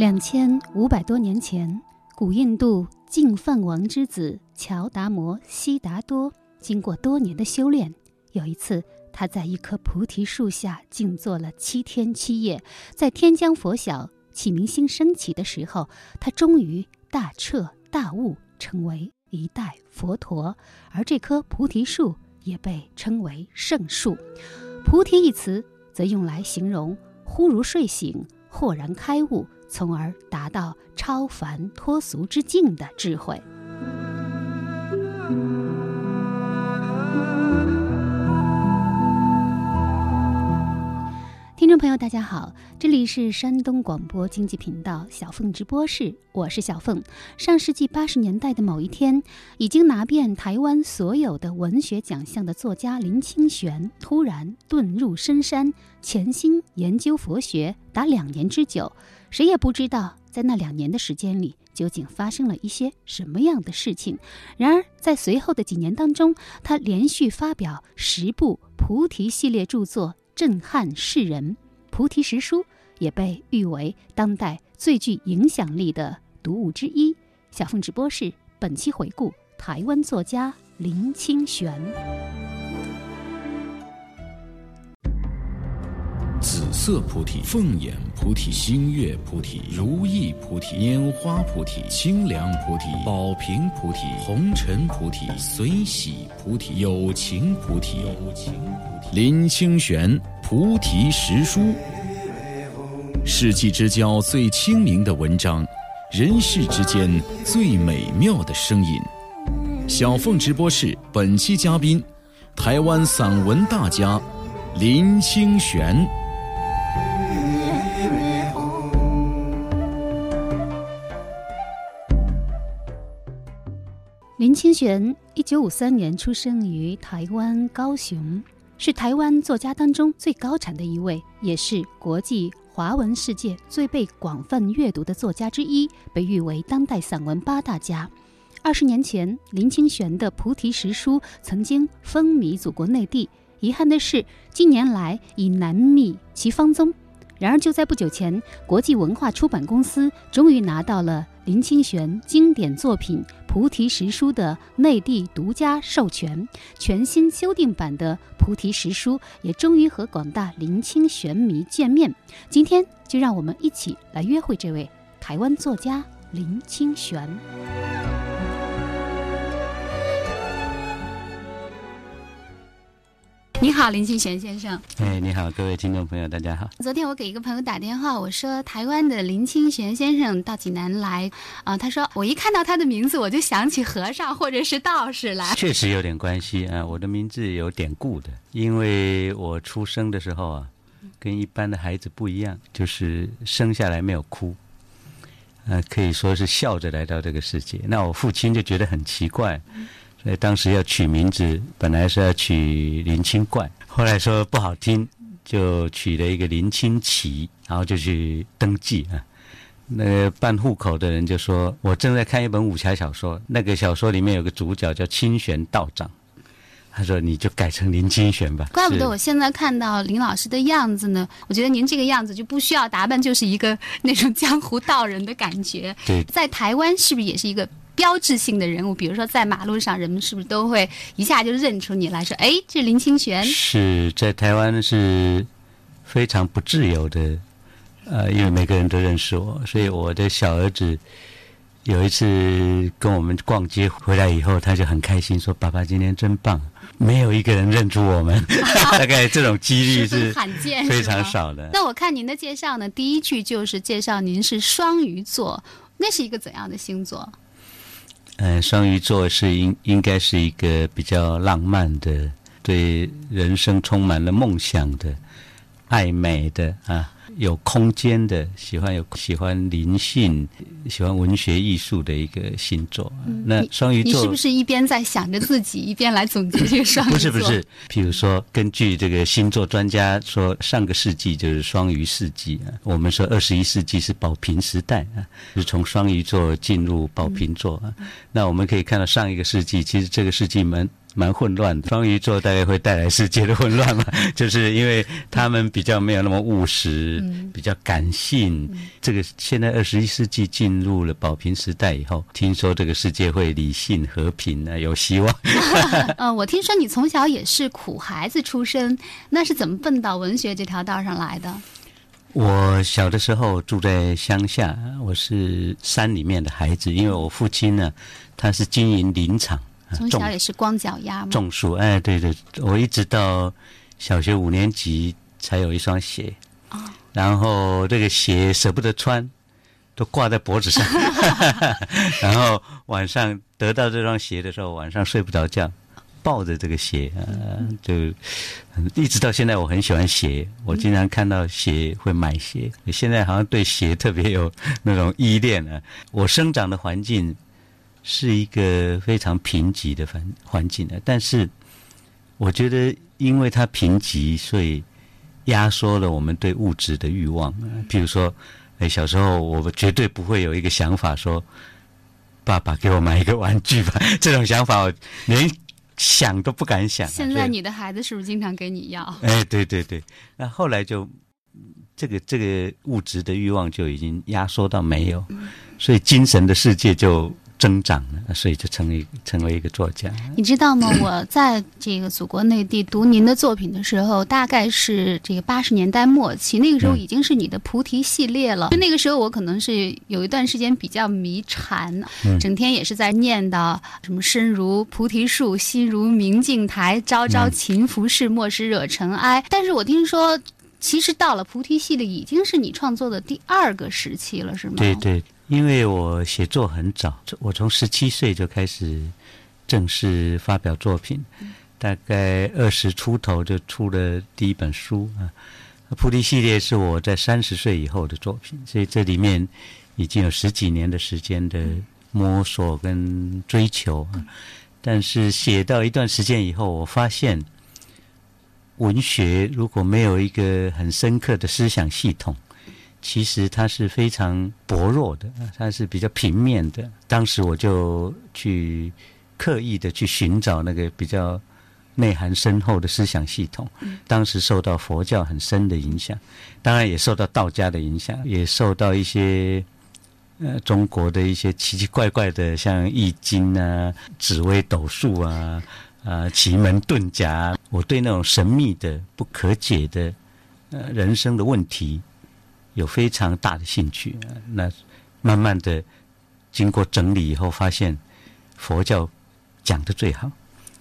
两千五百多年前，古印度净饭王之子乔达摩悉达多，经过多年的修炼，有一次他在一棵菩提树下静坐了七天七夜，在天将拂晓、启明星升起的时候，他终于大彻大悟，成为一代佛陀。而这棵菩提树也被称为圣树。菩提一词则用来形容忽如睡醒、豁然开悟。从而达到超凡脱俗之境的智慧。听众朋友，大家好，这里是山东广播经济频道小凤直播室，我是小凤。上世纪八十年代的某一天，已经拿遍台湾所有的文学奖项的作家林清玄，突然遁入深山，潜心研究佛学达两年之久。谁也不知道，在那两年的时间里，究竟发生了一些什么样的事情。然而，在随后的几年当中，他连续发表十部菩提系列著作，震撼世人。《菩提十书》也被誉为当代最具影响力的读物之一。小凤直播室本期回顾台湾作家林清玄。紫色菩提、凤眼菩提、星月菩提、如意菩提、拈花菩提、清凉菩提、宝瓶菩提、红尘菩提、随喜菩提、有情菩提、林清玄菩提实书，世纪之交最清明的文章，人世之间最美妙的声音。小凤直播室本期嘉宾，台湾散文大家林清玄。林清玄，一九五三年出生于台湾高雄，是台湾作家当中最高产的一位，也是国际华文世界最被广泛阅读的作家之一，被誉为当代散文八大家。二十年前，林清玄的《菩提实书》曾经风靡祖国内地，遗憾的是，近年来已难觅其芳踪。然而，就在不久前，国际文化出版公司终于拿到了林清玄经典作品《菩提实书》的内地独家授权，全新修订版的《菩提实书》也终于和广大林清玄迷见面。今天，就让我们一起来约会这位台湾作家林清玄。你好，林清玄先生。哎，你好，各位听众朋友，大家好。昨天我给一个朋友打电话，我说台湾的林清玄先生到济南来，啊，他说我一看到他的名字，我就想起和尚或者是道士来。确实有点关系啊，我的名字有典故的，因为我出生的时候啊，跟一般的孩子不一样，就是生下来没有哭，呃，可以说是笑着来到这个世界。那我父亲就觉得很奇怪。所以当时要取名字，本来是要取林清冠，后来说不好听，就取了一个林清奇，然后就去登记啊。那个办户口的人就说：“我正在看一本武侠小说，那个小说里面有个主角叫清玄道长。”他说：“你就改成林清玄吧。”怪不得我现在看到林老师的样子呢，我觉得您这个样子就不需要打扮，就是一个那种江湖道人的感觉。对，在台湾是不是也是一个？标志性的人物，比如说在马路上，人们是不是都会一下就认出你来说：“哎，这林清玄。”是在台湾是非常不自由的，呃，因为每个人都认识我，所以我的小儿子有一次跟我们逛街回来以后，他就很开心说：“爸爸今天真棒，没有一个人认出我们。” 大概这种几率是罕见，非常少的。那我看您的介绍呢，第一句就是介绍您是双鱼座，那是一个怎样的星座？嗯，双鱼座是应应该是一个比较浪漫的对人生充满了梦想的、爱美的啊。有空间的，喜欢有喜欢灵性、喜欢文学艺术的一个星座。那双鱼座，你是不是一边在想着自己，一边来总结这个双鱼座？不 是不是，譬如说，根据这个星座专家说，上个世纪就是双鱼世纪啊。我们说二十一世纪是宝瓶时代啊，是从双鱼座进入宝瓶座啊。那我们可以看到上一个世纪，其实这个世纪蛮蛮混乱的。双鱼座大概会带来世界的混乱嘛，就是因为他们比较没有那么务实，比较感性。这个现在二十一世纪进入了宝瓶时代以后，听说这个世界会理性和平啊，有希望。呃，我听说你从小也是苦孩子出身，那是怎么奔到文学这条道上来的？我小的时候住在乡下，我是山里面的孩子，因为我父亲呢，他是经营林场。从小也是光脚丫吗？种树，哎，对对，我一直到小学五年级才有一双鞋，然后这个鞋舍不得穿，都挂在脖子上，然后晚上得到这双鞋的时候，晚上睡不着觉，抱着这个鞋，就一直到现在，我很喜欢鞋，我经常看到鞋会买鞋，现在好像对鞋特别有那种依恋啊。我生长的环境。是一个非常贫瘠的环环境的，但是我觉得，因为它贫瘠，所以压缩了我们对物质的欲望。譬如说，哎，小时候我绝对不会有一个想法说，爸爸给我买一个玩具吧，这种想法我连想都不敢想。现在你的孩子是不是经常给你要？哎，对对对，那后来就这个这个物质的欲望就已经压缩到没有，所以精神的世界就。增长了，所以就成为成为一个作家。你知道吗？我在这个祖国内地读您的作品的时候，大概是这个八十年代末期，那个时候已经是你的菩提系列了。就那个时候，我可能是有一段时间比较迷禅，整天也是在念叨什么“身如菩提树，心如明镜台，朝朝勤拂拭，莫使惹尘埃”。但是我听说，其实到了菩提系列，已经是你创作的第二个时期了，是吗？对对。因为我写作很早，我从十七岁就开始正式发表作品，大概二十出头就出了第一本书啊。菩提系列是我在三十岁以后的作品，所以这里面已经有十几年的时间的摸索跟追求啊。但是写到一段时间以后，我发现文学如果没有一个很深刻的思想系统。其实它是非常薄弱的，它是比较平面的。当时我就去刻意的去寻找那个比较内涵深厚的思想系统。当时受到佛教很深的影响，当然也受到道家的影响，也受到一些呃中国的一些奇奇怪怪的，像易经啊、紫微斗数啊、啊奇门遁甲。我对那种神秘的、不可解的呃人生的问题。有非常大的兴趣，那慢慢的经过整理以后，发现佛教讲的最好。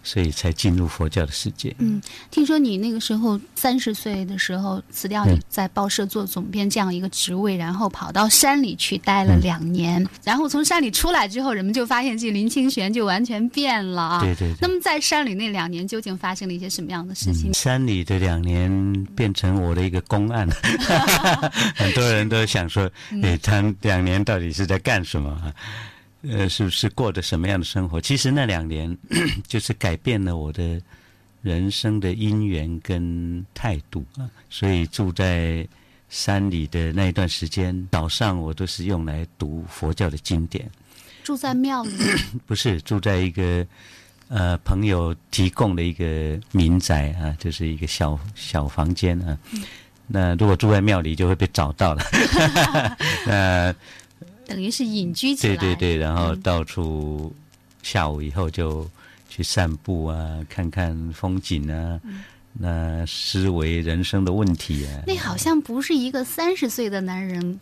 所以才进入佛教的世界。嗯，听说你那个时候三十岁的时候辞掉你在报社做总编这样一个职位，然后跑到山里去待了两年，然后从山里出来之后，人们就发现这林清玄就完全变了啊。对对。那么在山里那两年究竟发生了一些什么样的事情？山里的两年变成我的一个公案，很多人都想说，哎，他两年到底是在干什么？呃，是不是过着什么样的生活？其实那两年 就是改变了我的人生的因缘跟态度啊。所以住在山里的那一段时间，早上我都是用来读佛教的经典。住在庙里？不是，住在一个呃朋友提供的一个民宅啊，就是一个小小房间啊。那如果住在庙里，就会被找到了。那。等于是隐居起来，对对对，然后到处下午以后就去散步啊，看看风景啊，那思维人生的问题啊。那好像不是一个三十岁的男人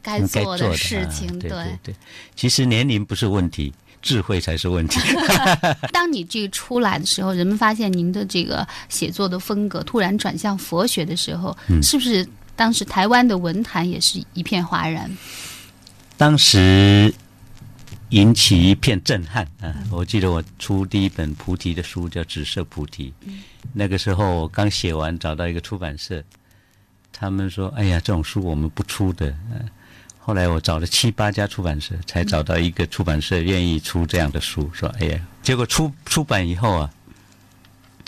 该做的事情，对对对。其实年龄不是问题，智慧才是问题。当你这个出来的时候，人们发现您的这个写作的风格突然转向佛学的时候，是不是当时台湾的文坛也是一片哗然？当时引起一片震撼啊！我记得我出第一本菩提的书叫《紫色菩提》，那个时候我刚写完，找到一个出版社，他们说：“哎呀，这种书我们不出的。”后来我找了七八家出版社，才找到一个出版社愿意出这样的书。说：“哎呀！”结果出出版以后啊，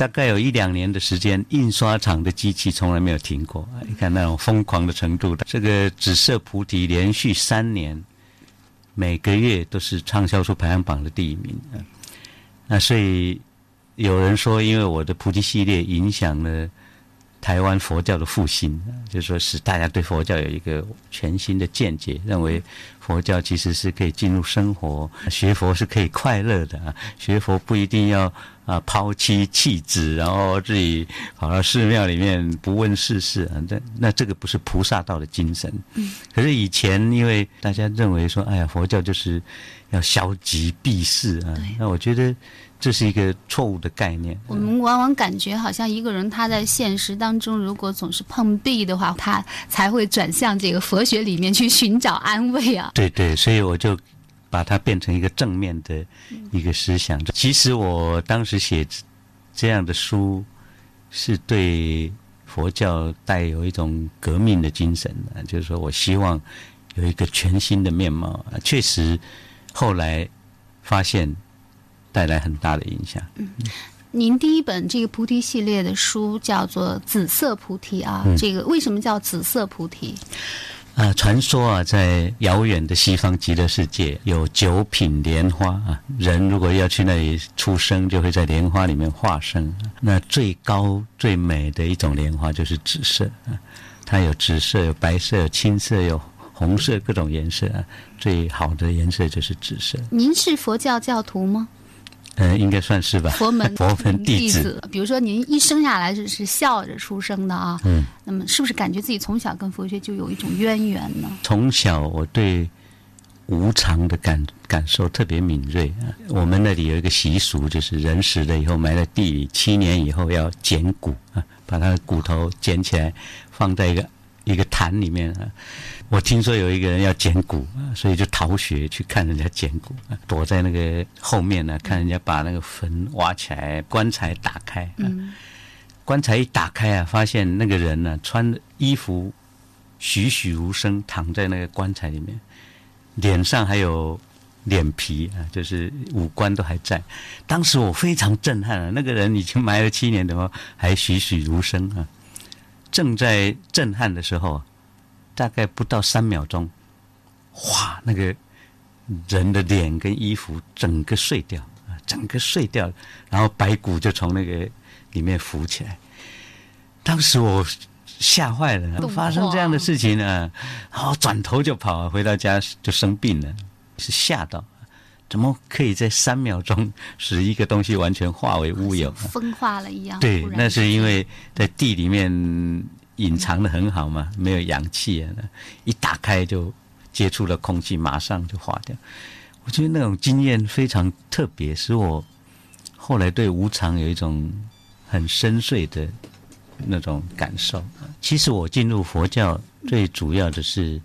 大概有一两年的时间，印刷厂的机器从来没有停过。你看那种疯狂的程度，这个《紫色菩提》连续三年。每个月都是畅销书排行榜的第一名啊！那所以有人说，因为我的菩提系列影响了台湾佛教的复兴，就说使大家对佛教有一个全新的见解，认为佛教其实是可以进入生活，学佛是可以快乐的啊！学佛不一定要。啊，抛妻弃子，然后自己跑到寺庙里面不问世事啊，那那这个不是菩萨道的精神。嗯。可是以前因为大家认为说，哎呀，佛教就是要消极避世啊。那我觉得这是一个错误的概念。我们往往感觉好像一个人他在现实当中，如果总是碰壁的话，他才会转向这个佛学里面去寻找安慰啊。对对，所以我就。把它变成一个正面的一个思想。其实我当时写这样的书，是对佛教带有一种革命的精神的，就是说我希望有一个全新的面貌。确实，后来发现带来很大的影响。嗯，您第一本这个菩提系列的书叫做《紫色菩提》啊，这个为什么叫紫色菩提？啊，传说啊，在遥远的西方极乐世界有九品莲花啊，人如果要去那里出生，就会在莲花里面化生。那最高最美的一种莲花就是紫色啊，它有紫色、有白色、有青色、有红色各种颜色啊，最好的颜色就是紫色。您是佛教教徒吗？嗯，应该算是吧。佛门 佛门弟子，比如说您一生下来是是笑着出生的啊，嗯，那么是不是感觉自己从小跟佛学就有一种渊源呢？从小我对无常的感感受特别敏锐啊。我们那里有一个习俗，就是人死了以后埋在地里，七年以后要捡骨啊，把他的骨头捡起来放在一个一个坛里面啊。我听说有一个人要捡骨啊，所以就逃学去看人家捡骨，躲在那个后面呢，看人家把那个坟挖起来，棺材打开。嗯，棺材一打开啊，发现那个人呢，穿衣服栩栩如生，躺在那个棺材里面，脸上还有脸皮啊，就是五官都还在。当时我非常震撼啊，那个人已经埋了七年怎么还栩栩如生啊。正在震撼的时候。大概不到三秒钟，哗，那个人的脸跟衣服整个碎掉啊，整个碎掉，然后白骨就从那个里面浮起来。当时我吓坏了，发生这样的事情呢，然后转头就跑，回到家就生病了，是吓到，怎么可以在三秒钟使一个东西完全化为乌有，风化了一样？对，那是因为在地里面。隐藏的很好嘛，没有氧气啊，一打开就接触了空气，马上就化掉。我觉得那种经验非常特别，使我后来对无常有一种很深邃的那种感受。其实我进入佛教最主要的是，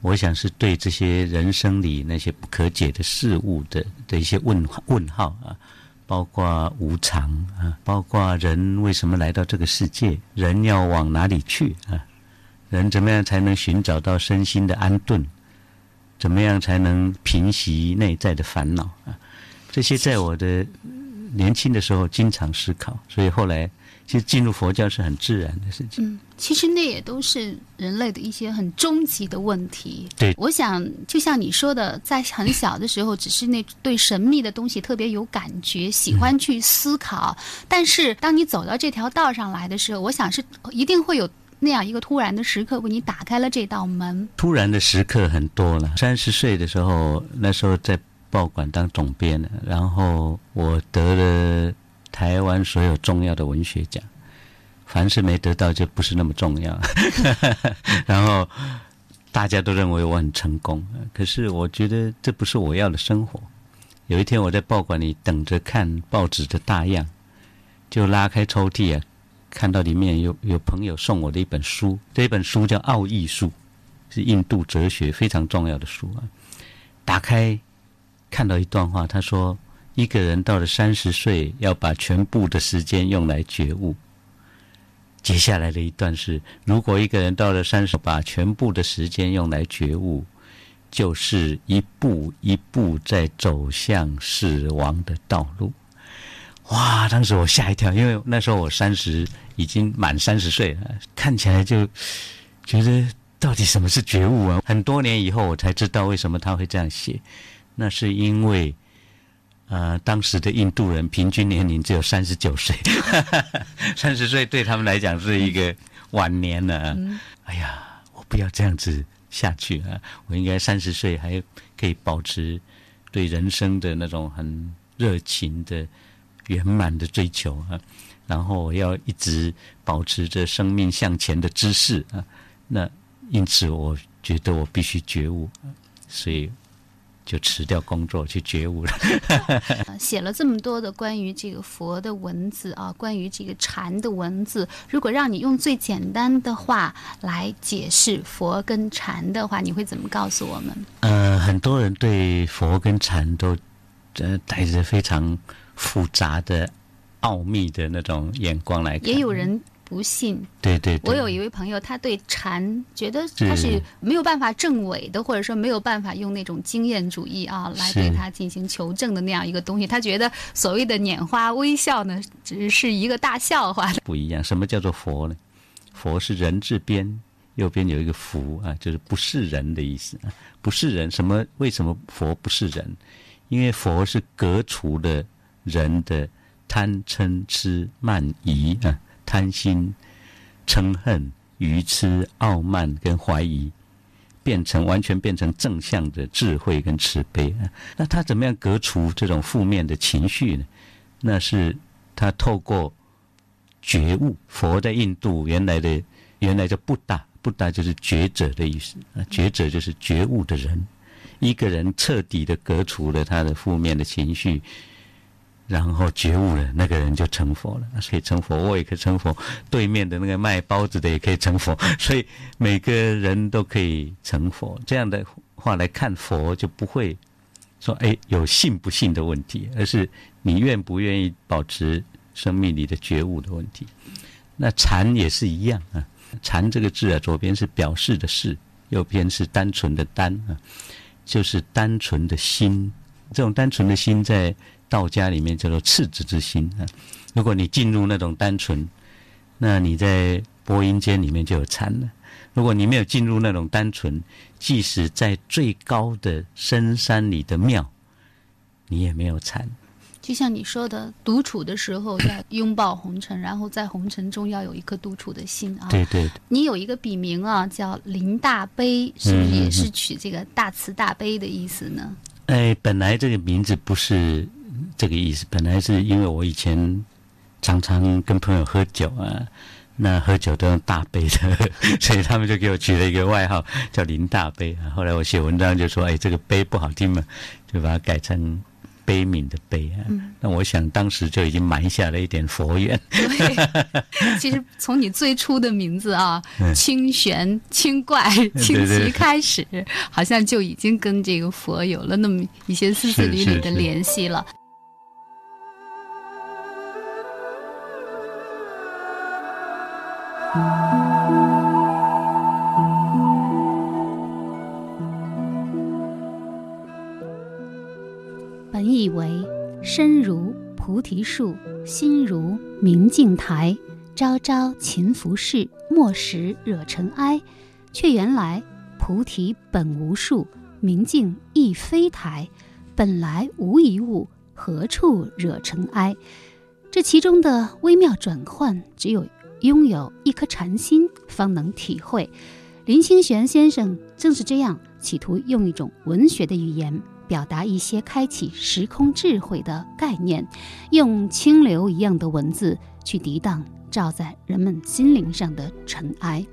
我想是对这些人生里那些不可解的事物的的一些问问号啊。包括无常啊，包括人为什么来到这个世界，人要往哪里去啊？人怎么样才能寻找到身心的安顿？怎么样才能平息内在的烦恼啊？这些在我的年轻的时候经常思考，所以后来。其实进入佛教是很自然的事情。嗯，其实那也都是人类的一些很终极的问题。对，我想就像你说的，在很小的时候，只是那对神秘的东西特别有感觉，喜欢去思考。但是当你走到这条道上来的时候，我想是一定会有那样一个突然的时刻，为你打开了这道门。突然的时刻很多了。三十岁的时候，那时候在报馆当总编，然后我得了。台湾所有重要的文学奖，凡是没得到就不是那么重要。然后大家都认为我很成功，可是我觉得这不是我要的生活。有一天我在报馆里等着看报纸的大样，就拉开抽屉啊，看到里面有有朋友送我的一本书，这本书叫《奥义书》，是印度哲学非常重要的书啊。打开看到一段话，他说：“一个人到了三十岁，要把全部的时间用来觉悟。”接下来的一段是：如果一个人到了三十，把全部的时间用来觉悟，就是一步一步在走向死亡的道路。哇！当时我吓一跳，因为那时候我三十，已经满三十岁了，看起来就觉得到底什么是觉悟啊？很多年以后，我才知道为什么他会这样写。那是因为，呃，当时的印度人平均年龄只有三十九岁，三十岁对他们来讲是一个晚年了。哎呀，我不要这样子下去啊！我应该三十岁还可以保持对人生的那种很热情的。圆满的追求啊，然后我要一直保持着生命向前的姿势啊，那因此我觉得我必须觉悟，所以就辞掉工作去觉悟了。写了这么多的关于这个佛的文字啊，关于这个禅的文字，如果让你用最简单的话来解释佛跟禅的话，你会怎么告诉我们？呃，很多人对佛跟禅都呃带着非常。复杂的、奥秘的那种眼光来看，也有人不信。对对，我有一位朋友，他对禅觉得他是没有办法证伪的，或者说没有办法用那种经验主义啊来对他进行求证的那样一个东西。他觉得所谓的拈花微笑呢，只是一个大笑话。不一样，什么叫做佛呢？佛是人字边，右边有一个福啊，就是不是人的意思啊。不是人，什么？为什么佛不是人？因为佛是革除的。人的贪嗔痴慢疑啊，贪心、嗔恨、愚痴、傲慢跟怀疑，变成完全变成正向的智慧跟慈悲啊。那他怎么样革除这种负面的情绪呢？那是他透过觉悟。佛在印度原来的原来叫不达，不达就是觉者的意思啊，觉者就是觉悟的人。一个人彻底的革除了他的负面的情绪。然后觉悟了，那个人就成佛了。可以成佛，我也可以成佛。对面的那个卖包子的也可以成佛，所以每个人都可以成佛。这样的话来看佛，就不会说哎有信不信的问题，而是你愿不愿意保持生命里的觉悟的问题。那禅也是一样啊，禅这个字啊，左边是表示的事，右边是单纯的单啊，就是单纯的心。这种单纯的心在。道家里面叫做赤子之心啊，如果你进入那种单纯，那你在播音间里面就有禅了。如果你没有进入那种单纯，即使在最高的深山里的庙，你也没有禅。就像你说的，独处的时候要拥抱红尘，然后在红尘中要有一颗独处的心啊。对对。你有一个笔名啊，叫林大悲，是不是也是取这个大慈大悲的意思呢？哎，本来这个名字不是。这个意思，本来是因为我以前常常跟朋友喝酒啊，那喝酒都用大杯的，所以他们就给我取了一个外号叫林大杯啊。后来我写文章就说，哎，这个杯不好听嘛，就把它改成悲悯的悲啊。那我想当时就已经埋下了一点佛缘。其实从你最初的名字啊，清玄、清怪、清奇开始，好像就已经跟这个佛有了那么一些丝丝缕缕的联系了。本以为身如菩提树，心如明镜台，朝朝勤拂拭，莫使惹尘埃。却原来菩提本无树，明镜亦非台，本来无一物，何处惹尘埃？这其中的微妙转换，只有。拥有一颗禅心，方能体会。林清玄先生正是这样，企图用一种文学的语言，表达一些开启时空智慧的概念，用清流一样的文字去涤荡照在人们心灵上的尘埃。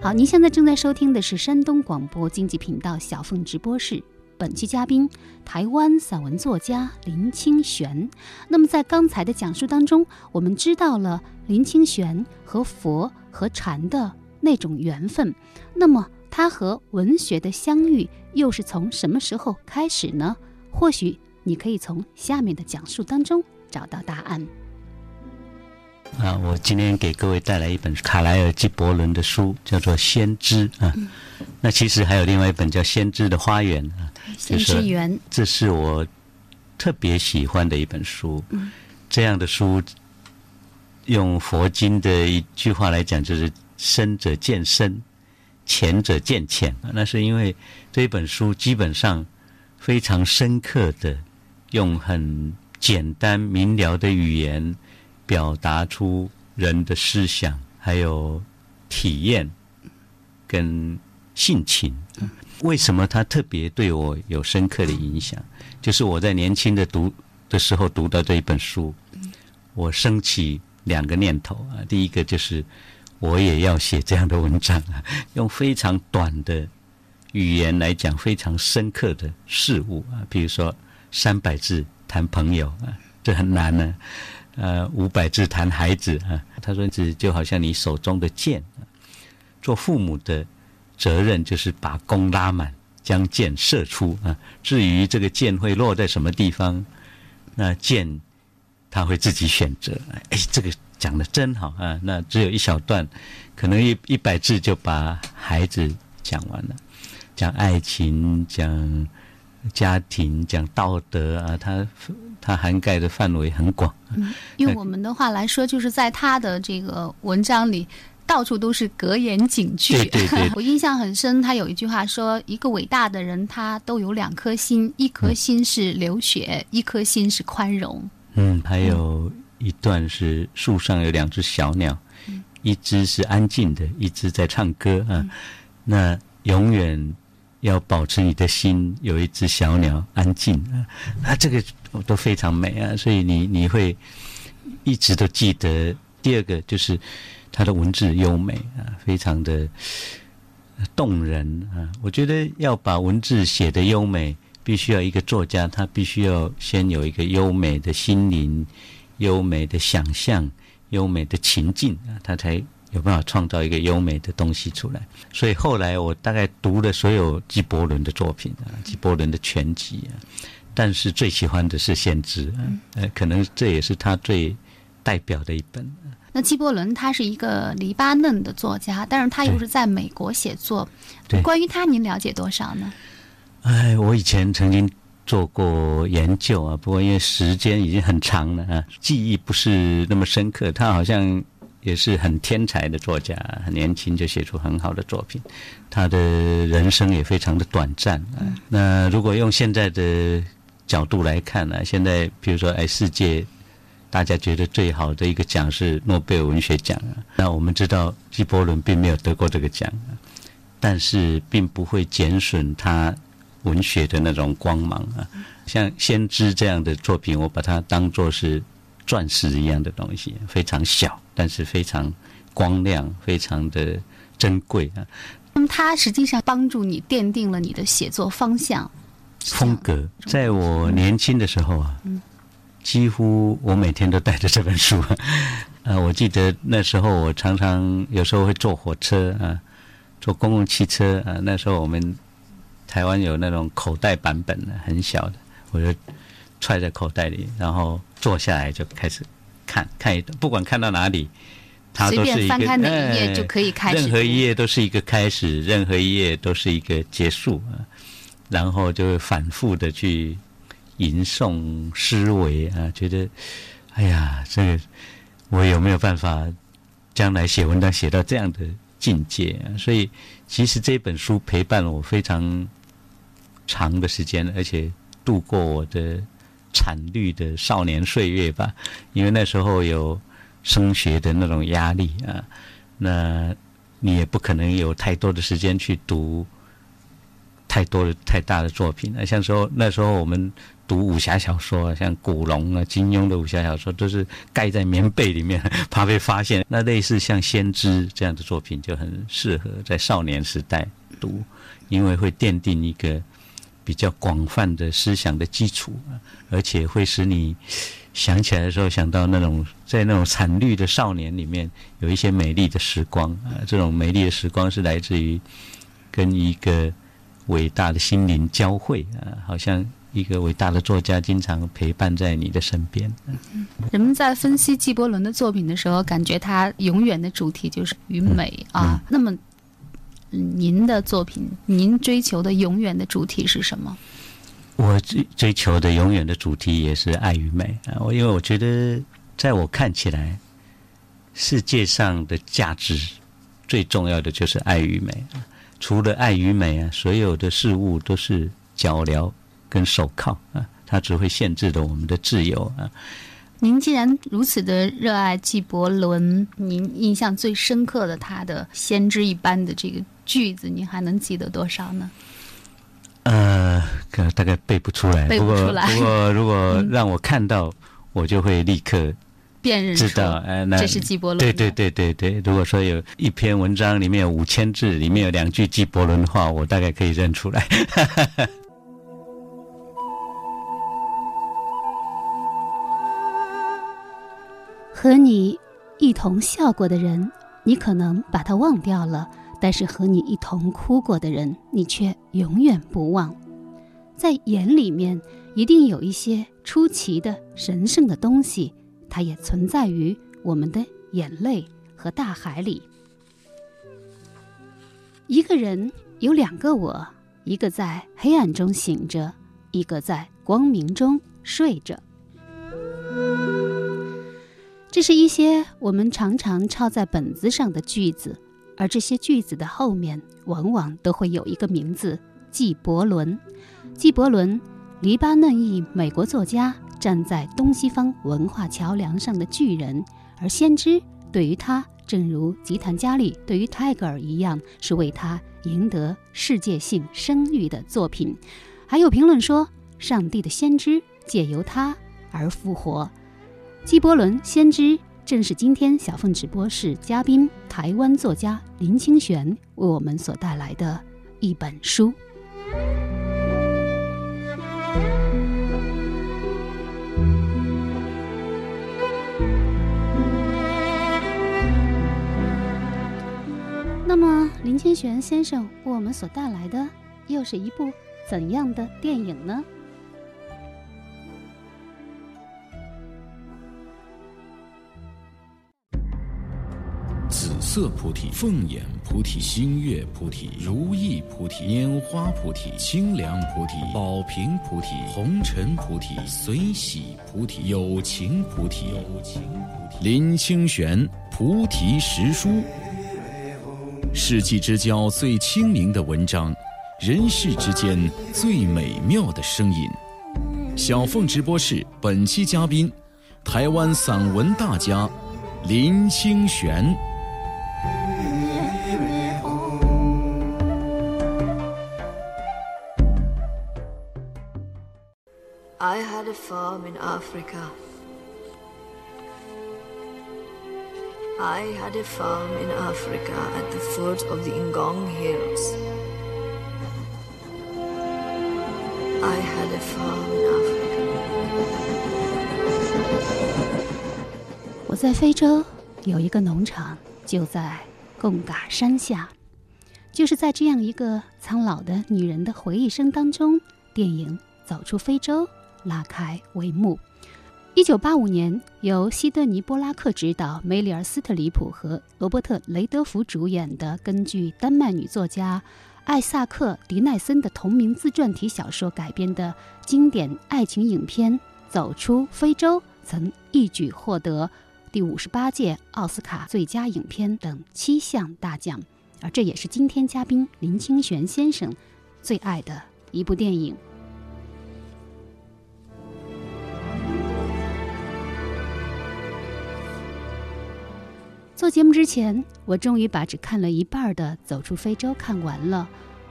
好，您现在正在收听的是山东广播经济频道小凤直播室。本期嘉宾，台湾散文作家林清玄。那么，在刚才的讲述当中，我们知道了林清玄和佛和禅的那种缘分。那么，他和文学的相遇又是从什么时候开始呢？或许你可以从下面的讲述当中找到答案。啊，我今天给各位带来一本卡莱尔·基伯伦的书，叫做《先知》啊。那其实还有另外一本叫《先知的花园》啊，先知园，这是我特别喜欢的一本书。这样的书，用佛经的一句话来讲，就是“深者见深，浅者见浅”。那是因为这一本书基本上非常深刻的，用很简单明了的语言。表达出人的思想，还有体验跟性情。为什么他特别对我有深刻的影响？就是我在年轻的读的时候读到这一本书，我升起两个念头啊。第一个就是我也要写这样的文章啊，用非常短的语言来讲非常深刻的事物啊。比如说三百字谈朋友啊，这很难呢。呃，五百字谈孩子啊，他说：“子就好像你手中的箭，做父母的责任就是把弓拉满，将箭射出啊。至于这个箭会落在什么地方，那箭他会自己选择。哎，这个讲的真好啊！那只有一小段，可能一一百字就把孩子讲完了，讲爱情，讲家庭，讲道德啊，他。”它涵盖的范围很广。嗯，用我们的话来说，就是在他的这个文章里，到处都是格言警句。对对对。我印象很深，他有一句话说：“一个伟大的人，他都有两颗心，一颗心是流血，一颗心是宽容。”嗯，还有一段是树上有两只小鸟，一只是安静的，一只在唱歌啊。那永远。要保持你的心有一只小鸟安静啊，那，这个都非常美啊，所以你你会一直都记得。第二个就是他的文字优美啊，非常的动人啊。我觉得要把文字写得优美，必须要一个作家，他必须要先有一个优美的心灵、优美的想象、优美的情境啊，他才。有办法创造一个优美的东西出来，所以后来我大概读了所有纪伯伦的作品啊，纪伯伦的全集啊，但是最喜欢的是《先知》嗯，呃，可能这也是他最代表的一本。那纪伯伦他是一个黎巴嫩的作家，但是他又是在美国写作。对，关于他，您了解多少呢？哎，我以前曾经做过研究啊，不过因为时间已经很长了啊，记忆不是那么深刻。他好像。也是很天才的作家，很年轻就写出很好的作品。他的人生也非常的短暂啊。那如果用现在的角度来看呢？现在比如说，哎，世界大家觉得最好的一个奖是诺贝尔文学奖啊。那我们知道，纪伯伦并没有得过这个奖啊，但是并不会减损他文学的那种光芒啊。像《先知》这样的作品，我把它当做是。钻石一样的东西，非常小，但是非常光亮，非常的珍贵啊。那么，它实际上帮助你奠定了你的写作方向、风格。在我年轻的时候啊，几乎我每天都带着这本书。呃，我记得那时候我常常有时候会坐火车啊，坐公共汽车啊。那时候我们台湾有那种口袋版本的，很小的，我就揣在口袋里，然后。坐下来就开始看，看一段，不管看到哪里，它都是一个翻开哪一页就可以开始。任何一页都是一个开始，任何一页都是一个结束啊。然后就会反复的去吟诵思维啊，觉得哎呀，这个我有没有办法将来写文章写到这样的境界？所以其实这本书陪伴了我非常长的时间，而且度过我的。惨绿的少年岁月吧，因为那时候有升学的那种压力啊，那你也不可能有太多的时间去读太多的太大的作品啊。像说那时候我们读武侠小说，像古龙啊、金庸的武侠小说，都是盖在棉被里面，怕被发现。那类似像《先知》这样的作品就很适合在少年时代读，因为会奠定一个。比较广泛的思想的基础，而且会使你想起来的时候想到那种在那种惨绿的少年里面有一些美丽的时光啊，这种美丽的时光是来自于跟一个伟大的心灵交汇啊，好像一个伟大的作家经常陪伴在你的身边。人们在分析纪伯伦的作品的时候，感觉他永远的主题就是与美啊。那么，您的作品，您追求的永远的主题是什么？我追追求的永远的主题也是爱与美啊！我因为我觉得，在我看起来，世界上的价值最重要的就是爱与美啊。除了爱与美啊，所有的事物都是脚镣跟手铐啊，它只会限制了我们的自由啊。您既然如此的热爱纪伯伦，您印象最深刻的他的先知一般的这个句子，您还能记得多少呢？呃，可大概背不出来。背不出来。不过，如果 让我看到，我就会立刻辨认知道。哎，那这是纪伯伦。对对对对对。如果说有一篇文章里面有五千字，里面有两句纪伯伦的话，我大概可以认出来。和你一同笑过的人，你可能把他忘掉了。但是和你一同哭过的人，你却永远不忘。在眼里面，一定有一些出奇的神圣的东西，它也存在于我们的眼泪和大海里。一个人有两个我，一个在黑暗中醒着，一个在光明中睡着。这是一些我们常常抄在本子上的句子。而这些句子的后面，往往都会有一个名字——纪伯伦。纪伯伦，黎巴嫩裔美国作家，站在东西方文化桥梁上的巨人。而先知对于他，正如吉谭加利对于泰戈尔一样，是为他赢得世界性声誉的作品。还有评论说，上帝的先知借由他而复活。纪伯伦，先知。正是今天小凤直播室嘉宾台湾作家林清玄为我们所带来的一本书。那么，林清玄先生为我们所带来的又是一部怎样的电影呢？紫色菩提、凤眼菩提、星月菩提、如意菩提、拈花菩提、清凉菩提、宝瓶菩提、红尘菩提、随喜菩提、有情菩提、林清玄菩提实书，世纪之交最清明的文章，人世之间最美妙的声音。小凤直播室本期嘉宾，台湾散文大家林清玄。I had a farm in Africa. I had a farm in Africa at the foot of the Ngong Hills. I had a farm in Africa. 我在非洲有一个农场，就在贡嘎山下。就是在这样一个苍老的女人的回忆声当中，电影《走出非洲》。拉开帷幕。一九八五年，由西德尼·波拉克执导、梅里尔·斯特里普和罗伯特·雷德福主演的，根据丹麦女作家艾萨克·迪奈森的同名自传体小说改编的经典爱情影片《走出非洲》，曾一举获得第五十八届奥斯卡最佳影片等七项大奖。而这也是今天嘉宾林清玄先生最爱的一部电影。做节目之前，我终于把只看了一半的《走出非洲》看完了。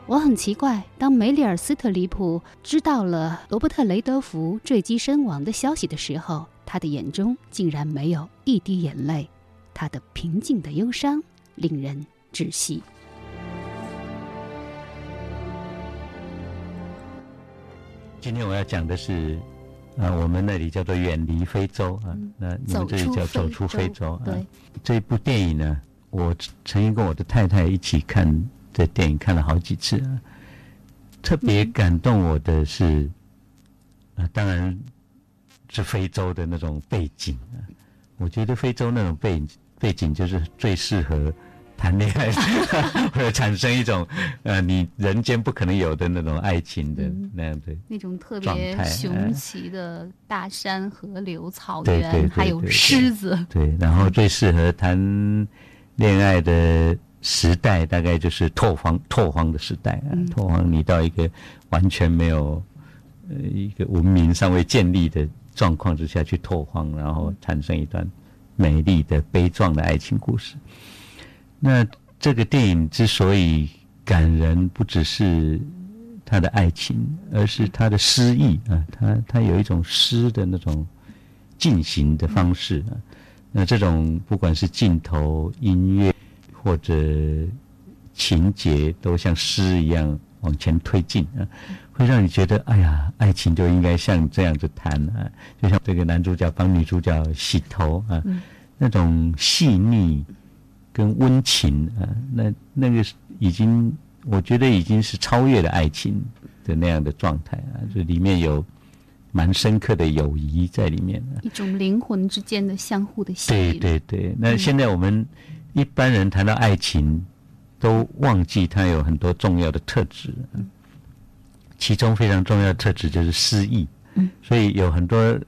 我很奇怪，当梅里尔·斯特里普知道了罗伯特·雷德福坠机身亡的消息的时候，他的眼中竟然没有一滴眼泪，他的平静的忧伤令人窒息。今天我要讲的是。啊，我们那里叫做远离非洲啊，那你们这里叫走出非洲啊。这部电影呢，我曾经跟我的太太一起看这电影，看了好几次啊。特别感动我的是啊，当然是非洲的那种背景啊。我觉得非洲那种背背景就是最适合谈恋爱，或者产生一种呃你人间不可能有的那种爱情的那样的那种特别雄奇的大山、河流、草原，还有狮子。对，然后最适合谈恋爱的时代，大概就是拓荒拓荒的时代啊。拓荒，你到一个完全没有呃一个文明尚未建立的。状况之下去拓荒，然后产生一段美丽的悲壮的爱情故事。那这个电影之所以感人，不只是他的爱情，而是他的诗意啊，他他有一种诗的那种进行的方式啊。那这种不管是镜头、音乐或者情节，都像诗一样往前推进啊。会让你觉得，哎呀，爱情就应该像这样子谈啊，就像这个男主角帮女主角洗头啊，那种细腻跟温情啊，那那个已经，我觉得已经是超越了爱情的那样的状态啊，就里面有蛮深刻的友谊在里面，一种灵魂之间的相互的吸引。对对对，那现在我们一般人谈到爱情，都忘记它有很多重要的特质。其中非常重要的特质就是诗意，所以有很多。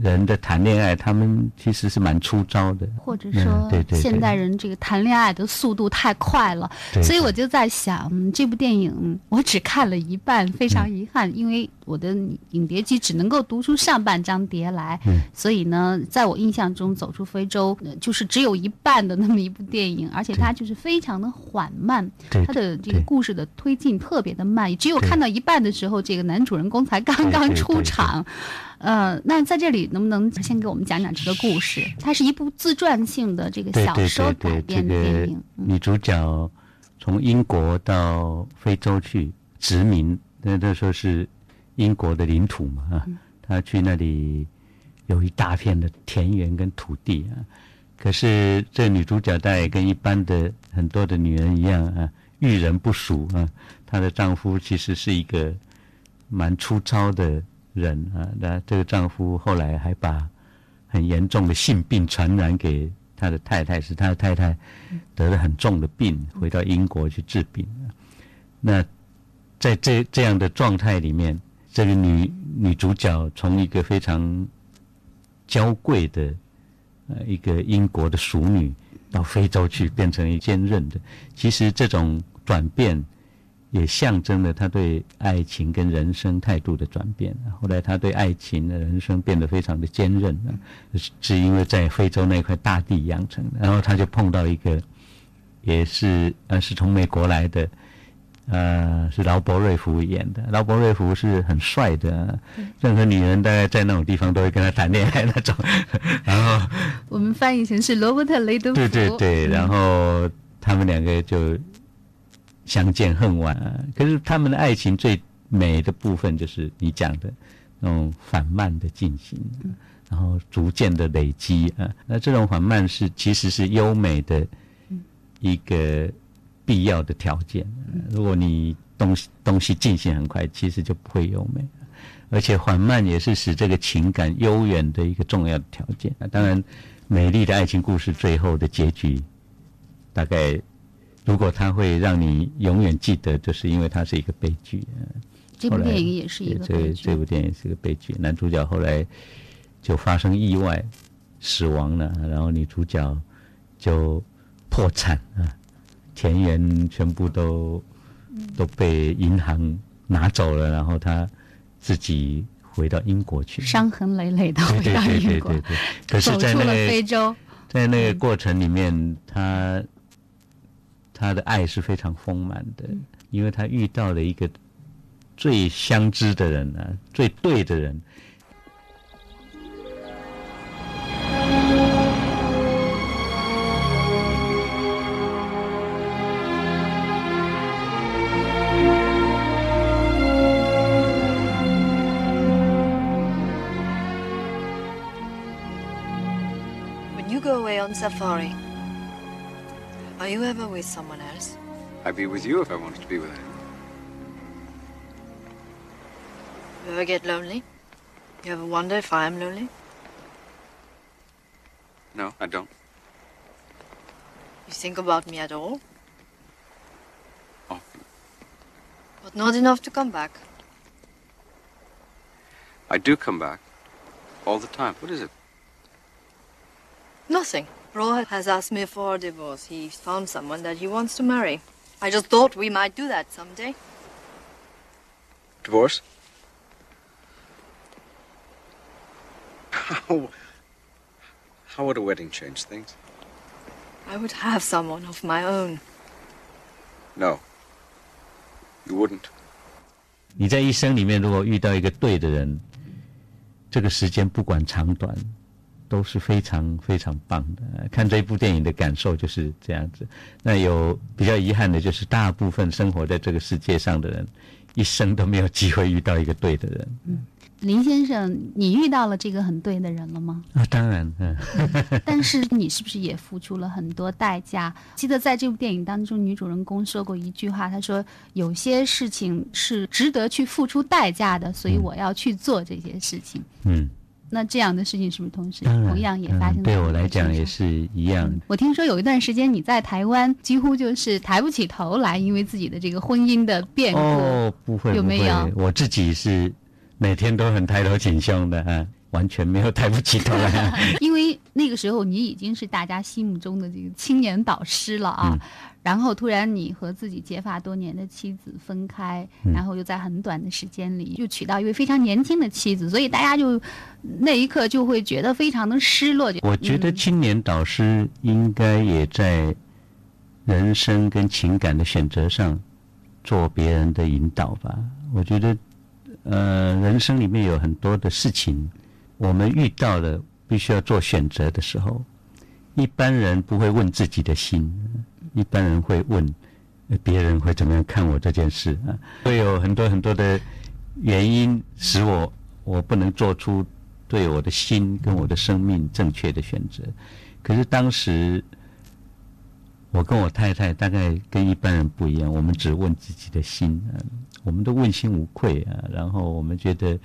人的谈恋爱，他们其实是蛮粗糙的，或者说，现代人这个谈恋爱的速度太快了，所以我就在想，这部电影我只看了一半，非常遗憾，因为我的影碟机只能够读出上半张碟来，所以呢，在我印象中，《走出非洲》就是只有一半的那么一部电影，而且它就是非常的缓慢，它的这个故事的推进特别的慢，只有看到一半的时候，这个男主人公才刚刚出场。呃，那在这里能不能先给我们讲讲这个故事？它是一部自传性的这个小说改编的电影。女主角从英国到非洲去殖民，那那时候是英国的领土嘛啊，她去那里有一大片的田园跟土地啊。可是这女主角她也跟一般的很多的女人一样啊，遇人不淑啊。她的丈夫其实是一个蛮粗糙的。人啊，那这个丈夫后来还把很严重的性病传染给他的太太，使他的太太得了很重的病，回到英国去治病。那在这这样的状态里面，这个女女主角从一个非常娇贵的呃一个英国的淑女，到非洲去变成一坚韧的，其实这种转变。也象征了他对爱情跟人生态度的转变。后来他对爱情的人生变得非常的坚韧是是因为在非洲那块大地养成的。然后他就碰到一个，也是呃是从美国来的，呃是劳勃瑞福演的。劳勃瑞福是很帅的，任何女人大概在那种地方都会跟他谈恋爱那种。然后我们翻译成是罗伯特雷德福。对对对，然后他们两个就。相见恨晚啊！可是他们的爱情最美的部分就是你讲的那种缓慢的进行，然后逐渐的累积啊。那这种缓慢是其实是优美的一个必要的条件。如果你东西东西进行很快，其实就不会优美。而且缓慢也是使这个情感悠远的一个重要的条件。当然，美丽的爱情故事最后的结局大概。如果它会让你永远记得，就是因为它是一个悲剧。这部电影也是一个悲剧。这这部电影是个悲剧，男主角后来就发生意外死亡了，然后女主角就破产啊，田园全部都都被银行拿走了，然后他自己回到英国去，伤痕累累的回到英国，走出了非洲。在那个过程里面，他。他的爱是非常丰满的，因为他遇到了一个最相知的人啊，最对的人。Away on safari. Are you ever with someone else? I'd be with you if I wanted to be with anyone. You ever get lonely? You ever wonder if I'm lonely? No, I don't. You think about me at all? Often. But not enough to come back. I do come back. All the time. What is it? Nothing. Roy has asked me for a divorce. He's found someone that he wants to marry. I just thought we might do that someday. Divorce? How. How would a wedding change things? I would have someone of my own. No. You wouldn't. 你在一生里面，如果遇到一个对的人，这个时间不管长短， 都是非常非常棒的。看这部电影的感受就是这样子。那有比较遗憾的就是，大部分生活在这个世界上的人，一生都没有机会遇到一个对的人。嗯。林先生，你遇到了这个很对的人了吗？啊，当然，嗯。但是你是不是也付出了很多代价？记得在这部电影当中，女主人公说过一句话，她说：“有些事情是值得去付出代价的，所以我要去做这些事情。”嗯。那这样的事情是不是同时同样也发生？对我来讲也是一样。我听说有一段时间你在台湾几乎就是抬不起头来，因为自己的这个婚姻的变故。哦，不会，有没有？我自己是。每天都很抬头挺胸的啊，完全没有抬不起头来。因为那个时候你已经是大家心目中的这个青年导师了啊，然后突然你和自己结发多年的妻子分开，然后又在很短的时间里又娶到一位非常年轻的妻子，所以大家就那一刻就会觉得非常的失落。我觉得青年导师应该也在人生跟情感的选择上做别人的引导吧。我觉得。呃，人生里面有很多的事情，我们遇到了必须要做选择的时候，一般人不会问自己的心，一般人会问别人会怎么样看我这件事啊，会有很多很多的原因使我我不能做出对我的心跟我的生命正确的选择。可是当时我跟我太太大概跟一般人不一样，我们只问自己的心啊。我们都问心无愧啊，然后我们觉得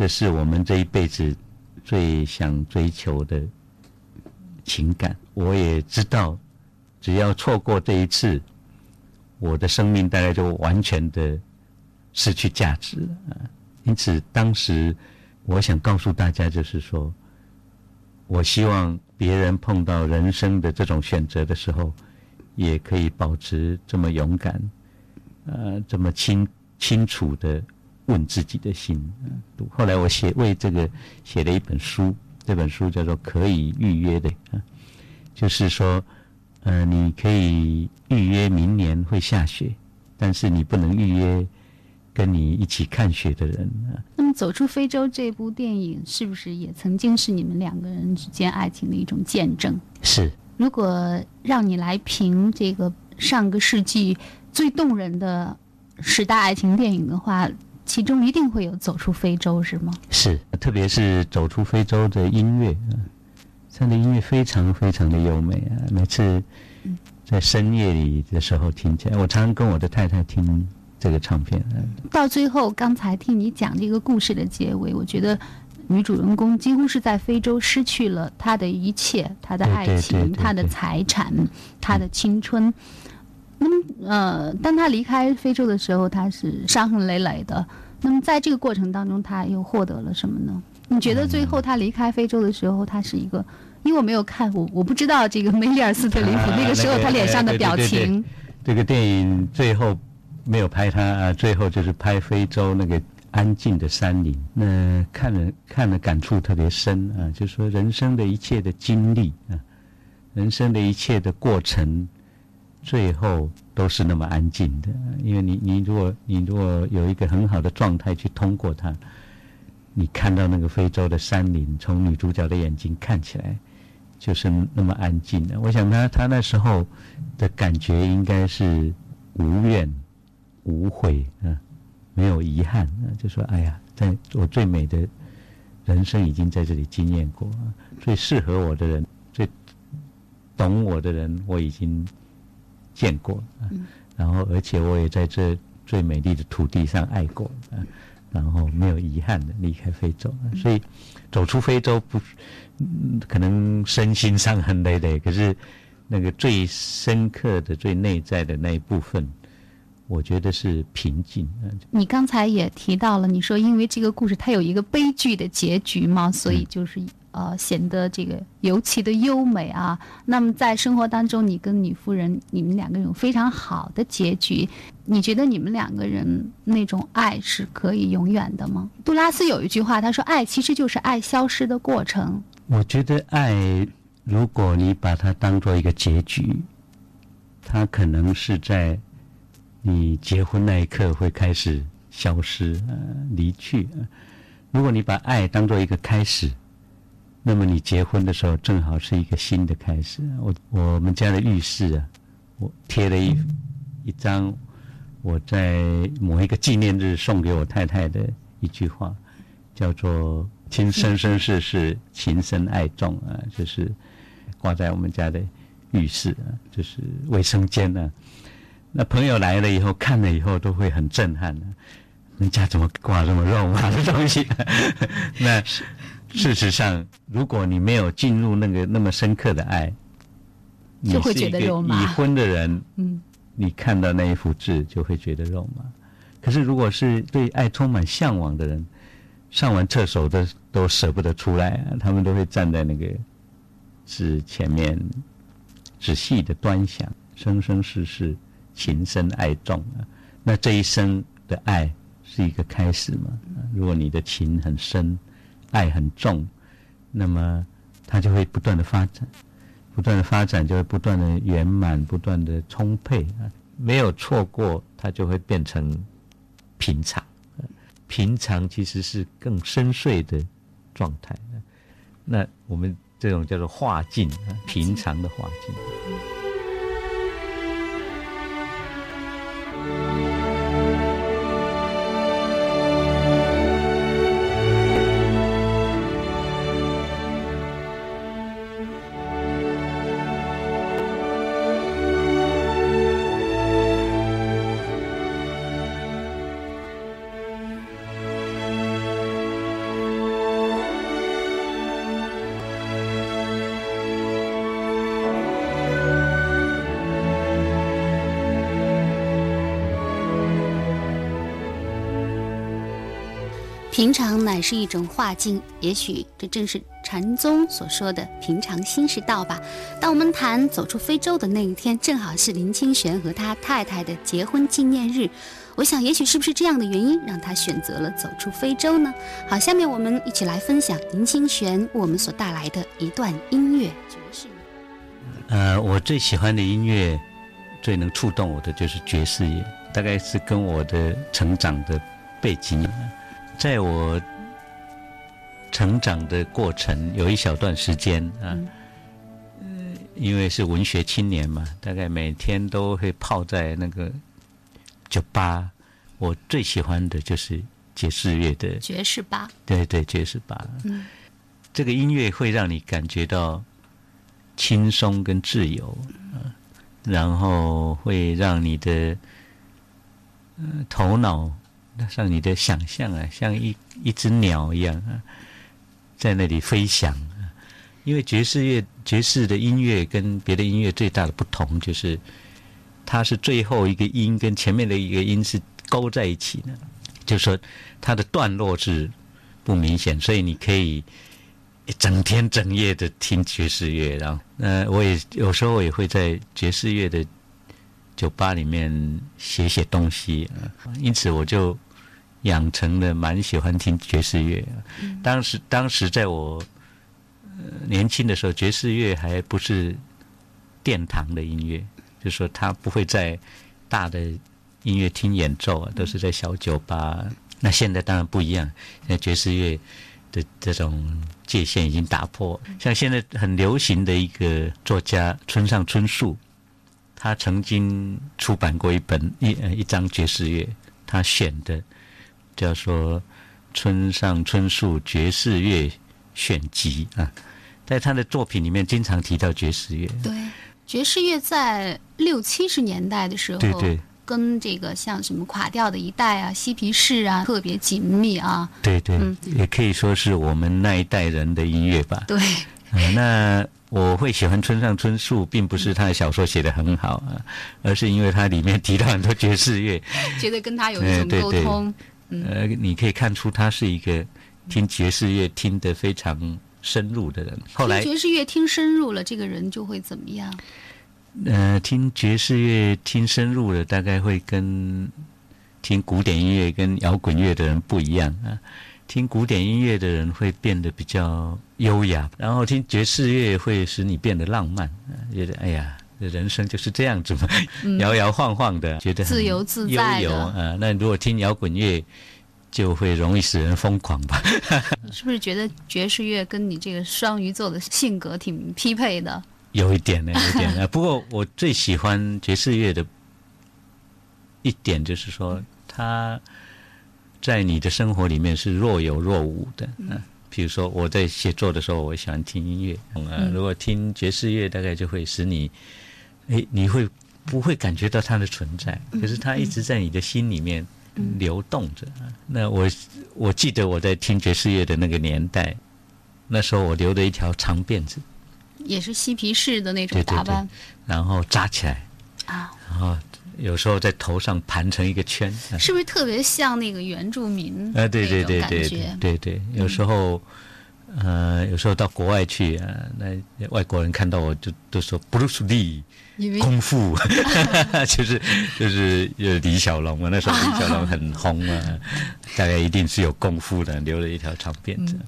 这是我们这一辈子最想追求的情感。我也知道，只要错过这一次，我的生命大概就完全的失去价值了。因此，当时我想告诉大家，就是说，我希望别人碰到人生的这种选择的时候，也可以保持这么勇敢，呃，这么清。清楚的问自己的心。后来我写为这个写了一本书，这本书叫做《可以预约的》啊，就是说，呃，你可以预约明年会下雪，但是你不能预约跟你一起看雪的人啊。那么，《走出非洲》这部电影是不是也曾经是你们两个人之间爱情的一种见证？是。如果让你来评这个上个世纪最动人的。十大爱情电影的话，其中一定会有《走出非洲》，是吗？是，特别是《走出非洲》的音乐，它的音乐非常非常的优美啊！每次在深夜里的时候听起来，我常常跟我的太太听这个唱片。到最后，刚才听你讲这个故事的结尾，我觉得女主人公几乎是在非洲失去了她的一切，她的爱情，她的财产，她的青春。那么，呃，当他离开非洲的时候，他是伤痕累累的。那么，在这个过程当中，他又获得了什么呢？你觉得最后他离开非洲的时候，他是一个？因为我没有看，我我不知道这个梅丽尔·斯特林普那个时候他脸上的表情。这个电影最后没有拍他啊，最后就是拍非洲那个安静的山林。那看了看了，感触特别深啊，就是说人生的一切的经历啊，人生的一切的过程。最后都是那么安静的，因为你你如果你如果有一个很好的状态去通过它，你看到那个非洲的山林，从女主角的眼睛看起来就是那么安静的。我想他他那时候的感觉应该是无怨无悔啊，没有遗憾啊，就说哎呀，在我最美的人生已经在这里经验过，最适合我的人，最懂我的人，我已经。见过，嗯然后而且我也在这最美丽的土地上爱过，然后没有遗憾的离开非洲。所以走出非洲不，可能身心伤痕累累，可是那个最深刻的、最内在的那一部分。我觉得是平静。你刚才也提到了，你说因为这个故事它有一个悲剧的结局嘛，所以就是呃显得这个尤其的优美啊。那么在生活当中，你跟女夫人你们两个有非常好的结局，你觉得你们两个人那种爱是可以永远的吗？杜拉斯有一句话，他说：“爱其实就是爱消失的过程。”我觉得爱，如果你把它当做一个结局，它可能是在。你结婚那一刻会开始消失，呃，离去。如果你把爱当做一个开始，那么你结婚的时候正好是一个新的开始。我我们家的浴室啊，我贴了一一张我在某一个纪念日送给我太太的一句话，叫做“情生生世世，情深爱重”啊，就是挂在我们家的浴室啊，就是卫生间呢。那朋友来了以后，看了以后都会很震撼的。人家怎么挂这么肉麻的东西？那事实上，如果你没有进入那个那么深刻的爱，就会觉得肉麻。已婚的人，嗯，你看到那一幅字就会觉得肉麻。可是，如果是对爱充满向往的人，上完厕所都都舍不得出来，啊他们都会站在那个字前面，仔细的端详，生生世世。情深爱重啊，那这一生的爱是一个开始嘛？如果你的情很深，爱很重，那么它就会不断的发展，不断的发展就会不断的圆满，不断的充沛啊。没有错过，它就会变成平常。平常其实是更深邃的状态。那我们这种叫做化境，平常的化境。平常乃是一种化境，也许这正是禅宗所说的平常心是道吧。当我们谈走出非洲的那一天，正好是林清玄和他太太的结婚纪念日。我想，也许是不是这样的原因，让他选择了走出非洲呢？好，下面我们一起来分享林清玄为我们所带来的一段音乐爵士乐。呃，我最喜欢的音乐，最能触动我的就是爵士乐，大概是跟我的成长的背景。在我成长的过程，有一小段时间啊，因为是文学青年嘛，大概每天都会泡在那个酒吧。我最喜欢的就是爵士乐的爵士吧，对对，爵士吧。嗯，这个音乐会让你感觉到轻松跟自由，然后会让你的头脑。像你的想象啊，像一一只鸟一样啊，在那里飞翔啊。因为爵士乐、爵士的音乐跟别的音乐最大的不同就是，它是最后一个音跟前面的一个音是勾在一起的，就是说它的段落是不明显，所以你可以整天整夜的听爵士乐。然后，呃，我也有时候也会在爵士乐的酒吧里面写写东西，因此我就。养成了蛮喜欢听爵士乐，当时当时在我年轻的时候，爵士乐还不是殿堂的音乐，就说他不会在大的音乐厅演奏啊，都是在小酒吧。那现在当然不一样，现在爵士乐的这种界限已经打破。像现在很流行的一个作家村上春树，他曾经出版过一本一呃一张爵士乐，他选的。叫做村上春树爵士乐选集啊，在他的作品里面经常提到爵士乐。对，爵士乐在六七十年代的时候，对对，跟这个像什么垮掉的一代啊、嬉皮士啊特别紧密啊。对对，嗯也可以说是我们那一代人的音乐吧。对，呃那我会喜欢村上春树，并不是他的小说写得很好啊，而是因为他里面提到很多爵士乐，觉得跟他有一种哎对对呃，你可以看出他是一个听爵士乐听得非常深入的人。后来爵士乐听深入了，这个人就会怎么样？呃，听爵士乐听深入了，大概会跟听古典音乐跟摇滚乐的人不一样啊。听古典音乐的人会变得比较优雅，然后听爵士乐会使你变得浪漫，啊觉得哎呀，人生就是这样子嘛，摇摇晃晃的，觉得自由自在的啊。那如果听摇滚乐，就会容易使人疯狂吧。你 是不是觉得爵士乐跟你这个双鱼座的性格挺匹配的？有一点呢，有一点呢。不过我最喜欢爵士乐的一点就是说，它在你的生活里面是若有若无的。嗯，比如说我在写作的时候，我喜欢听音乐。嗯，如果听爵士乐，大概就会使你，哎，你会不会感觉到它的存在？可是它一直在你的心里面流动着。那我我记得我在听爵士乐的那个年代，那时候我留着一条长辫子。也是嬉皮士的那种对对对打扮，然后扎起来，啊，然后有时候在头上盘成一个圈。啊是不是特别像那个原住民啊，对对对对对对对，有时候，呃，有时候到国外去啊，那外国人看到我就都说布鲁斯利因为功夫，就是就是呃李小龙啊，那时候李小龙很红啊，大概一定是有功夫的，留了一条长辫子。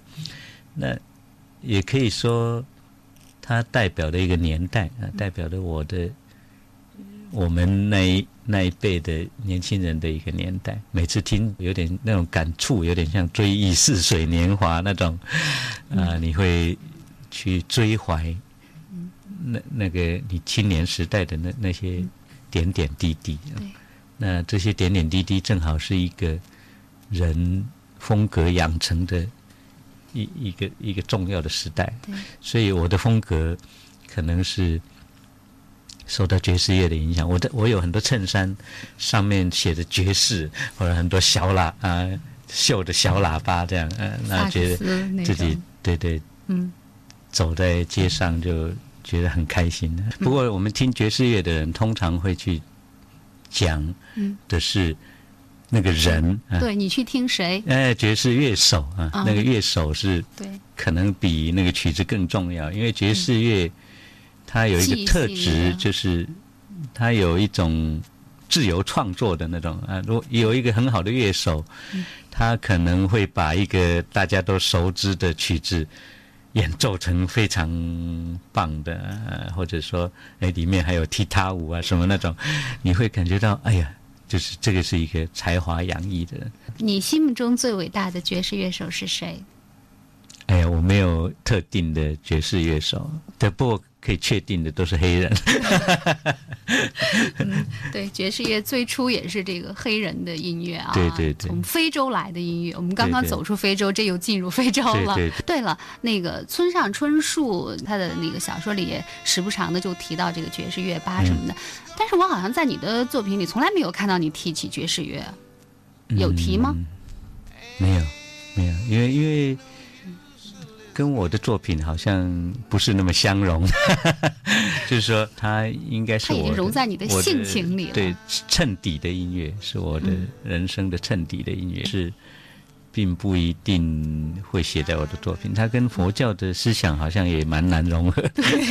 那也可以说，它代表的一个年代啊，代表的我的我们那一那一辈的年轻人的一个年代。每次听有点那种感触，有点像追忆似水年华那种，啊、你会去追怀那那个你青年时代的那那些点点滴滴。对那这些点点滴滴正好是一个人风格养成的一一个一个重要的时代。所以我的风格可能是受到爵士乐的影响。我的我有很多衬衫上面写着爵士，或者很多小喇啊绣的小喇叭这样，嗯、那觉得自己对对嗯走在街上就觉得很开心的。不过我们听爵士乐的人通常会去讲嗯的是那个人啊。对你去听谁？哎，爵士乐手啊，啊那个乐手是对可能比那个曲子更重要，因为爵士乐它有一个特质，就是它有一种自由创作的那种啊。如果有一个很好的乐手，他可能会把一个大家都熟知的曲子演奏成非常棒的，啊、或者说哎里面还有踢踏舞啊什么那种，你会感觉到哎呀。就是这个是一个才华洋溢的人，你心目中最伟大的爵士乐手是谁？哎呀，我没有特定的爵士乐手，但不过可以确定的都是黑人。嗯对，爵士乐最初也是这个黑人的音乐啊，对对对从非洲来的音乐。我们刚刚对对走出非洲，这又进入非洲了。对对了，那个村上春树他的那个小说里也时不常的就提到这个爵士乐吧什么的，但是我好像在你的作品里从来没有看到你提起爵士乐，有提吗？嗯没有，没有，因为因为跟我的作品好像不是那么相容，就是说它应该是它已经我融在你的性情里了对，衬底的音乐是我的嗯人生的衬底的音乐，是并不一定会写在我的作品。它跟佛教的思想好像也蛮难融合。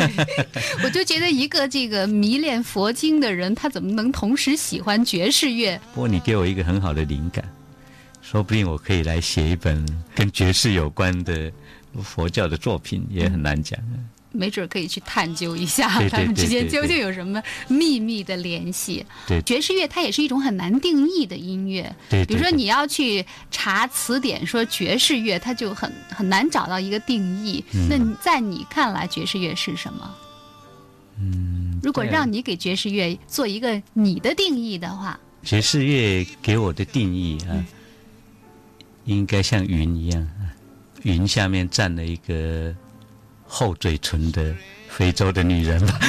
我就觉得一个这个迷恋佛经的人，他怎么能同时喜欢爵士乐？不过你给我一个很好的灵感，说不定我可以来写一本跟爵士有关的佛教的作品，也很难讲。没准可以去探究一下他们 之间究竟有什么秘密的联系。对爵士乐它也是一种很难定义的音乐。比如说你要去查词典说爵士乐，它就很很难找到一个定义。嗯那你在你看来，爵士乐是什么？嗯，如果让你给爵士乐做一个你的定义的话，爵士乐给我的定义啊，应该像云一样啊，云下面站了一个厚嘴唇的非洲的女人吧，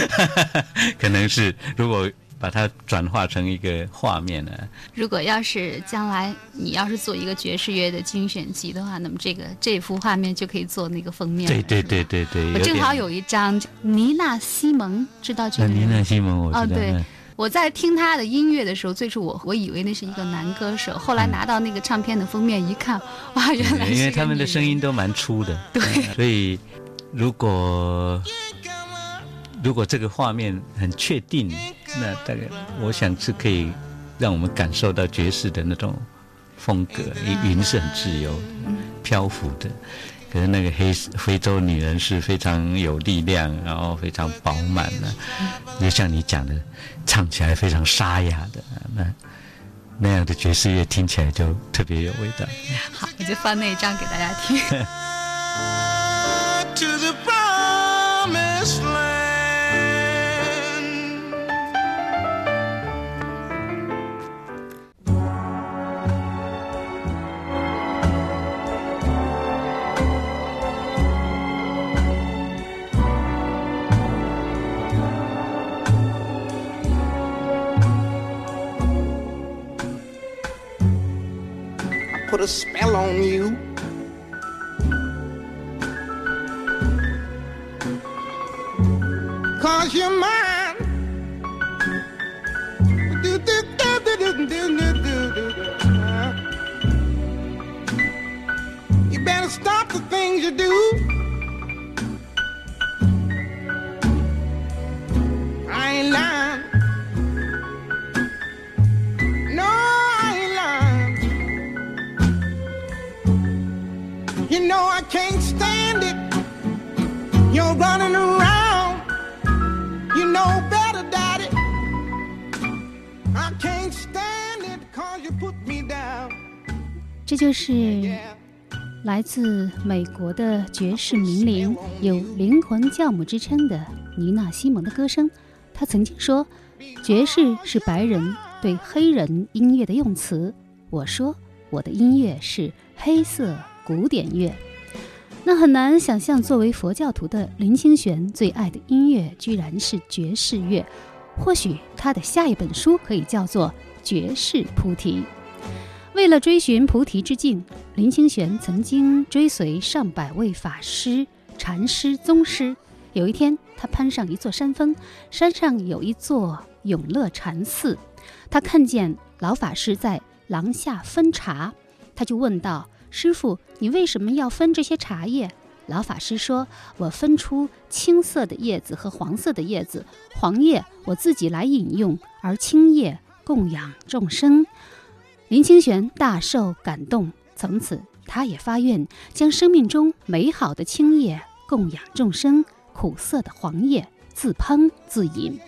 可能是如果把它转化成一个画面呢。如果要是将来你要是做一个爵士乐的精选集的话，那么这个这幅画面就可以做那个封面。对对对对对，我正好有一张妮娜西蒙，知道这个？尼娜西蒙，我知道。对。我在听他的音乐的时候，最初我我以为那是一个男歌手，后来拿到那个唱片的封面一看，哇，原来是因为他们的。声音都蛮粗的，对，所以如果如果这个画面很确定，那大概我想是可以让我们感受到爵士的那种风格，云是很自由、漂浮的。可是那个黑非洲女人是非常有力量，然后非常饱满的，就像你讲的，唱起来非常沙哑的，那那样的爵士乐听起来就特别有味道。好，我就放那一张给大家听。a spell on you. Cause you're mine. You better stop the things you do. Can't stand it. You're running around. You know better, Daddy. I can't stand it cause you put me down. 这就是来自美国的爵士名伶，有“灵魂教母”之称的尼娜·西蒙的歌声。她曾经说：“爵士是白人对黑人音乐的用词。”我说：“我的音乐是黑色古典乐。”那很难想象，作为佛教徒的林清玄最爱的音乐居然是爵士乐。或许他的下一本书可以叫做《爵士菩提》。为了追寻菩提之境，林清玄曾经追随上百位法师、禅师、宗师。有一天，他攀上一座山峰，山上有一座永乐禅寺。他看见老法师在廊下分茶，他就问道。师傅，你为什么要分这些茶叶？老法师说：“我分出青色的叶子和黄色的叶子，黄叶我自己来饮用，而青叶供养众生。”林清玄大受感动，从此他也发愿将生命中美好的青叶供养众生，苦涩的黄叶自烹自饮。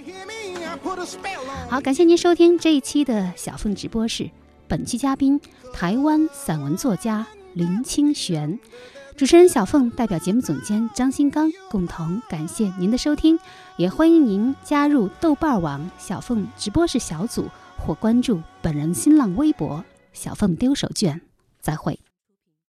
好，感谢您收听这一期的小凤直播室。本期嘉宾，台湾散文作家林清玄，主持人小凤代表节目总监张新刚共同感谢您的收听，也欢迎您加入豆瓣网小凤直播室小组或关注本人新浪微博小凤丢手绢，再会。